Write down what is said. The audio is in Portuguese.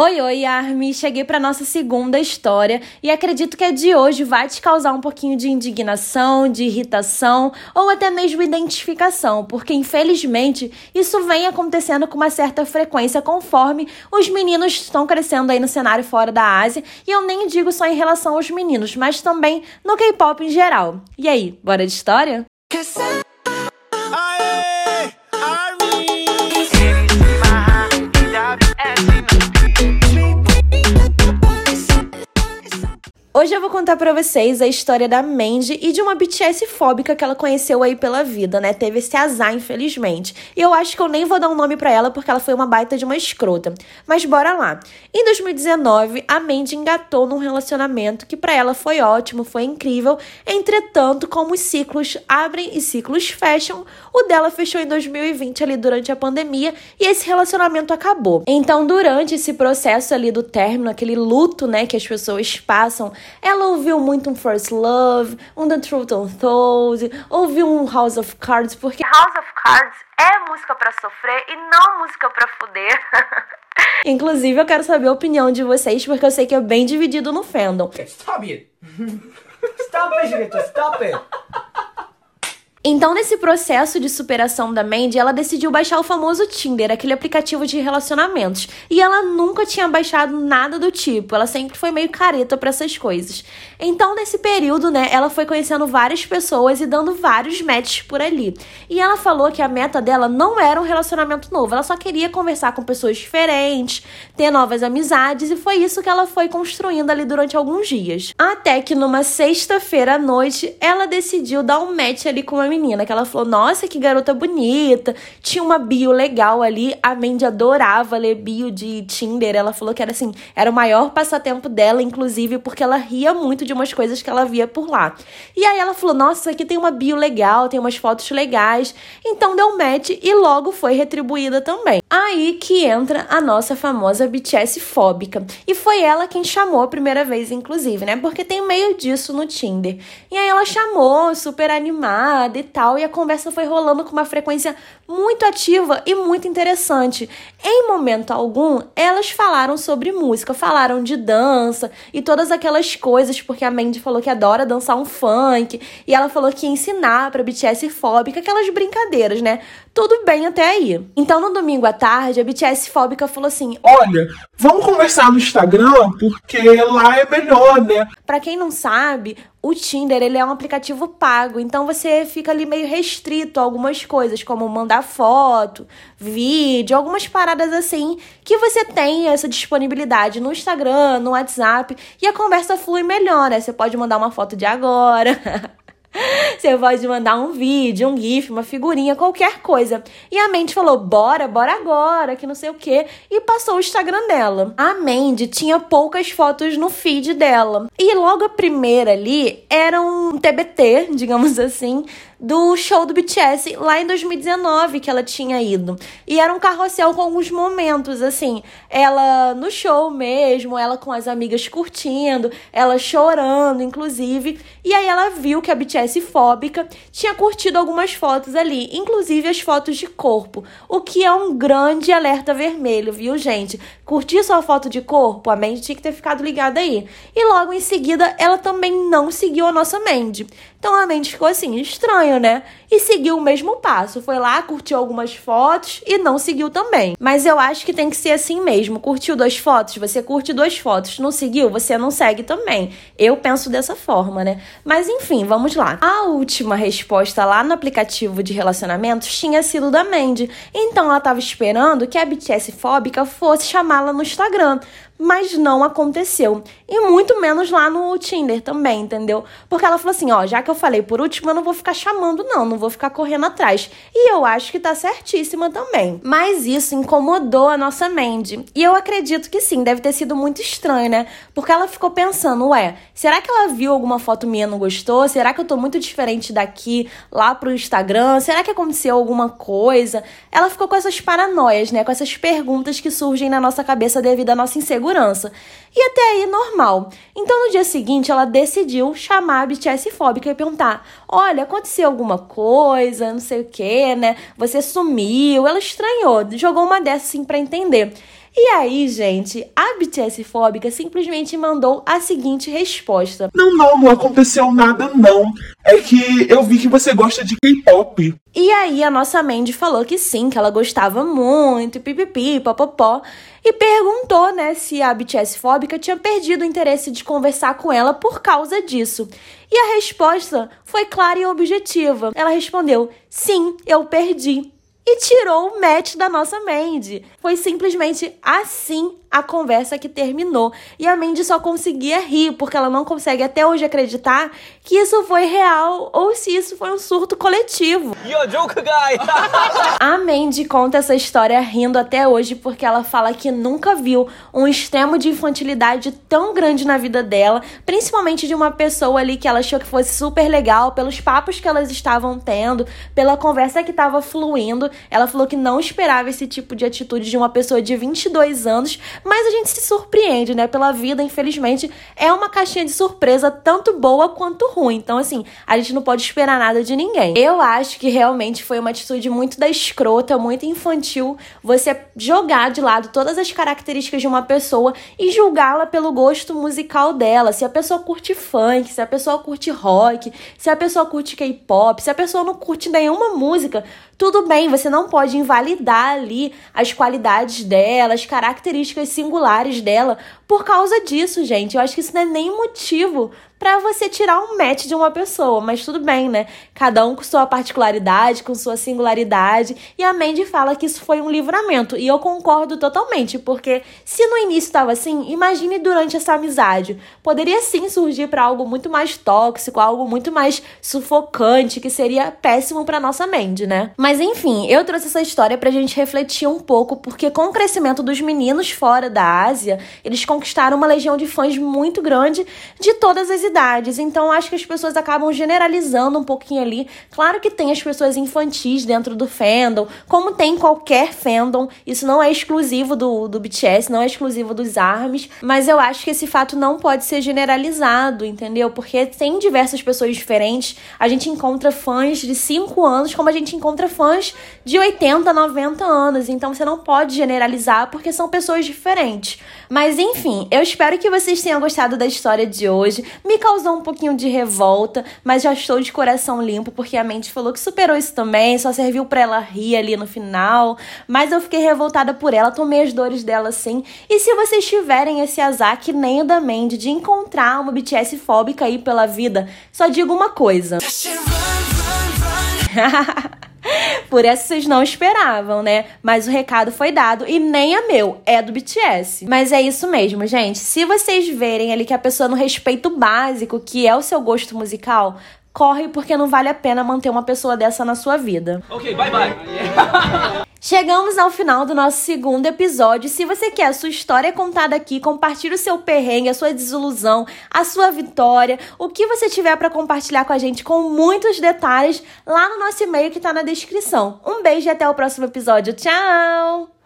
Oi, oi, Armi! Cheguei para nossa segunda história e acredito que a de hoje vai te causar um pouquinho de indignação, de irritação ou até mesmo identificação, porque infelizmente isso vem acontecendo com uma certa frequência conforme os meninos estão crescendo aí no cenário fora da Ásia, e eu nem digo só em relação aos meninos, mas também no K-pop em geral. E aí, bora de história? Hoje eu vou contar para vocês a história da Mandy e de uma BTS fóbica que ela conheceu aí pela vida, né? Teve esse azar, infelizmente. E eu acho que eu nem vou dar um nome para ela porque ela foi uma baita de uma escrota. Mas bora lá. Em 2019, a Mandy engatou num relacionamento que para ela foi ótimo, foi incrível. Entretanto, como os ciclos abrem e ciclos fecham, o dela fechou em 2020 ali durante a pandemia e esse relacionamento acabou. Então, durante esse processo ali do término, aquele luto, né, que as pessoas passam, ela ouviu muito um First Love, um The Truth Untold, ouviu um House of Cards, porque House of Cards é música para sofrer e não música para fuder. Inclusive, eu quero saber a opinião de vocês, porque eu sei que é bem dividido no fandom. Stop it! Stop it, Stop it! Então, nesse processo de superação da Mandy, ela decidiu baixar o famoso Tinder, aquele aplicativo de relacionamentos. E ela nunca tinha baixado nada do tipo, ela sempre foi meio careta para essas coisas. Então, nesse período, né, ela foi conhecendo várias pessoas e dando vários matches por ali. E ela falou que a meta dela não era um relacionamento novo, ela só queria conversar com pessoas diferentes, ter novas amizades, e foi isso que ela foi construindo ali durante alguns dias. Até que numa sexta-feira à noite, ela decidiu dar um match ali com uma menina que ela falou: Nossa, que garota bonita. Tinha uma bio legal ali. A Mandy adorava ler bio de Tinder. Ela falou que era assim, era o maior passatempo dela, inclusive, porque ela ria muito de umas coisas que ela via por lá. E aí ela falou: Nossa, aqui tem uma bio legal, tem umas fotos legais. Então deu match e logo foi retribuída também. Aí que entra a nossa famosa BTS fóbica. E foi ela quem chamou a primeira vez, inclusive, né? Porque tem meio disso no Tinder. E aí ela chamou, super animada e tal, e a conversa foi rolando com uma frequência muito ativa e muito interessante. Em momento algum, elas falaram sobre música, falaram de dança e todas aquelas coisas, porque a Mandy falou que adora dançar um funk, e ela falou que ia ensinar pra BTS fóbica, aquelas brincadeiras, né? Tudo bem até aí. Então, no domingo à tarde, a BTS fóbica falou assim: Olha, vamos conversar no Instagram, porque lá é melhor, né? Pra quem não sabe, o Tinder ele é um aplicativo pago, então você fica ali meio restrito a algumas coisas, como mandar foto, vídeo, algumas paradas assim, que você tem essa disponibilidade no Instagram, no WhatsApp, e a conversa flui melhor, né? Você pode mandar uma foto de agora. Você pode mandar um vídeo, um GIF, uma figurinha, qualquer coisa. E a Mandy falou: bora, bora agora, que não sei o quê. E passou o Instagram dela. A Mandy tinha poucas fotos no feed dela. E logo a primeira ali era um TBT, digamos assim, do show do BTS lá em 2019 que ela tinha ido. E era um carrossel com alguns momentos, assim, ela no show mesmo, ela com as amigas curtindo, ela chorando, inclusive. E aí ela viu que a BTS fóbica tinha curtido algumas fotos ali, inclusive as fotos de corpo, o que é um grande alerta vermelho, viu, gente? Curtir sua foto de corpo, a Mandy tinha que ter ficado ligada aí. E logo em seguida, ela também não seguiu a nossa Mandy. Então a Mandy ficou assim, estranho, né? E seguiu o mesmo passo. Foi lá, curtiu algumas fotos e não seguiu também. Mas eu acho que tem que ser assim mesmo. Curtiu duas fotos, você curte duas fotos. Não seguiu, você não segue também. Eu penso dessa forma, né? Mas enfim, vamos lá. A última resposta lá no aplicativo de relacionamentos tinha sido da Mandy. Então ela tava esperando que a BTS fóbica fosse chamá-la no Instagram mas não aconteceu. E muito menos lá no Tinder também, entendeu? Porque ela falou assim: ó, já que eu falei por último, eu não vou ficar chamando, não, não vou ficar correndo atrás. E eu acho que tá certíssima também. Mas isso incomodou a nossa Mandy. E eu acredito que sim, deve ter sido muito estranho, né? Porque ela ficou pensando: ué, será que ela viu alguma foto minha e não gostou? Será que eu tô muito diferente daqui lá pro Instagram? Será que aconteceu alguma coisa? Ela ficou com essas paranoias, né? Com essas perguntas que surgem na nossa cabeça devido à nossa insegurança segurança. E até aí, normal. Então, no dia seguinte, ela decidiu chamar a BTS fóbica e perguntar: Olha, aconteceu alguma coisa, não sei o que, né? Você sumiu. Ela estranhou, jogou uma dessas assim pra entender. E aí, gente, a BTS fóbica simplesmente mandou a seguinte resposta: Não, não, não aconteceu nada, não. É que eu vi que você gosta de K-pop. E aí a nossa Mandy falou que sim, que ela gostava muito, pipipi, popopó, e perguntou, né, se a BTS fóbica tinha perdido o interesse de conversar com ela por causa disso. E a resposta foi clara e objetiva. Ela respondeu: "Sim, eu perdi." E tirou o match da nossa Mandy. Foi simplesmente assim a conversa que terminou. E a Mandy só conseguia rir, porque ela não consegue até hoje acreditar que isso foi real ou se isso foi um surto coletivo. You're joke guy! a Mandy conta essa história rindo até hoje, porque ela fala que nunca viu um extremo de infantilidade tão grande na vida dela, principalmente de uma pessoa ali que ela achou que fosse super legal, pelos papos que elas estavam tendo, pela conversa que estava fluindo. Ela falou que não esperava esse tipo de atitude de uma pessoa de 22 anos, mas a gente se surpreende, né? Pela vida, infelizmente, é uma caixinha de surpresa tanto boa quanto ruim. Então, assim, a gente não pode esperar nada de ninguém. Eu acho que realmente foi uma atitude muito da escrota, muito infantil, você jogar de lado todas as características de uma pessoa e julgá-la pelo gosto musical dela. Se a pessoa curte funk, se a pessoa curte rock, se a pessoa curte K-pop, se a pessoa não curte nenhuma música, tudo bem, você não pode invalidar ali as qualidades dela, as características singulares dela por causa disso, gente. Eu acho que isso não é nem motivo para você tirar um match de uma pessoa, mas tudo bem, né? Cada um com sua particularidade, com sua singularidade. E a Mandy fala que isso foi um livramento, e eu concordo totalmente, porque se no início estava assim, imagine durante essa amizade. Poderia sim surgir para algo muito mais tóxico, algo muito mais sufocante, que seria péssimo para nossa Mandy, né? Mas enfim, eu trouxe essa história pra gente refletir um pouco, porque com o crescimento dos meninos fora da Ásia, eles conquistaram uma legião de fãs muito grande de todas as Então acho que as pessoas acabam generalizando um pouquinho ali. Claro que tem as pessoas infantis dentro do fandom, como tem qualquer fandom. Isso não é exclusivo do, do BTS, não é exclusivo dos ARMYs. Mas eu acho que esse fato não pode ser generalizado, entendeu? Porque tem diversas pessoas diferentes. A gente encontra fãs de 5 anos, como a gente encontra fãs de 80, 90 anos. Então você não pode generalizar porque são pessoas diferentes. Mas enfim, eu espero que vocês tenham gostado da história de hoje. Me causou um pouquinho de revolta, mas já estou de coração limpo porque a mente falou que superou isso também, só serviu para ela rir ali no final. Mas eu fiquei revoltada por ela, tomei as dores dela sim. E se vocês tiverem esse azar que nem o da Mandy de encontrar uma BTS fóbica aí pela vida, só digo uma coisa. Por essa vocês não esperavam, né? Mas o recado foi dado e nem é meu, é do BTS. Mas é isso mesmo, gente. Se vocês verem ali que a pessoa não respeita o básico, que é o seu gosto musical, corre porque não vale a pena manter uma pessoa dessa na sua vida. Ok, bye bye. Chegamos ao final do nosso segundo episódio. Se você quer a sua história contada aqui, compartilhe o seu perrengue, a sua desilusão, a sua vitória, o que você tiver para compartilhar com a gente com muitos detalhes lá no nosso e-mail que tá na descrição. Um beijo e até o próximo episódio. Tchau!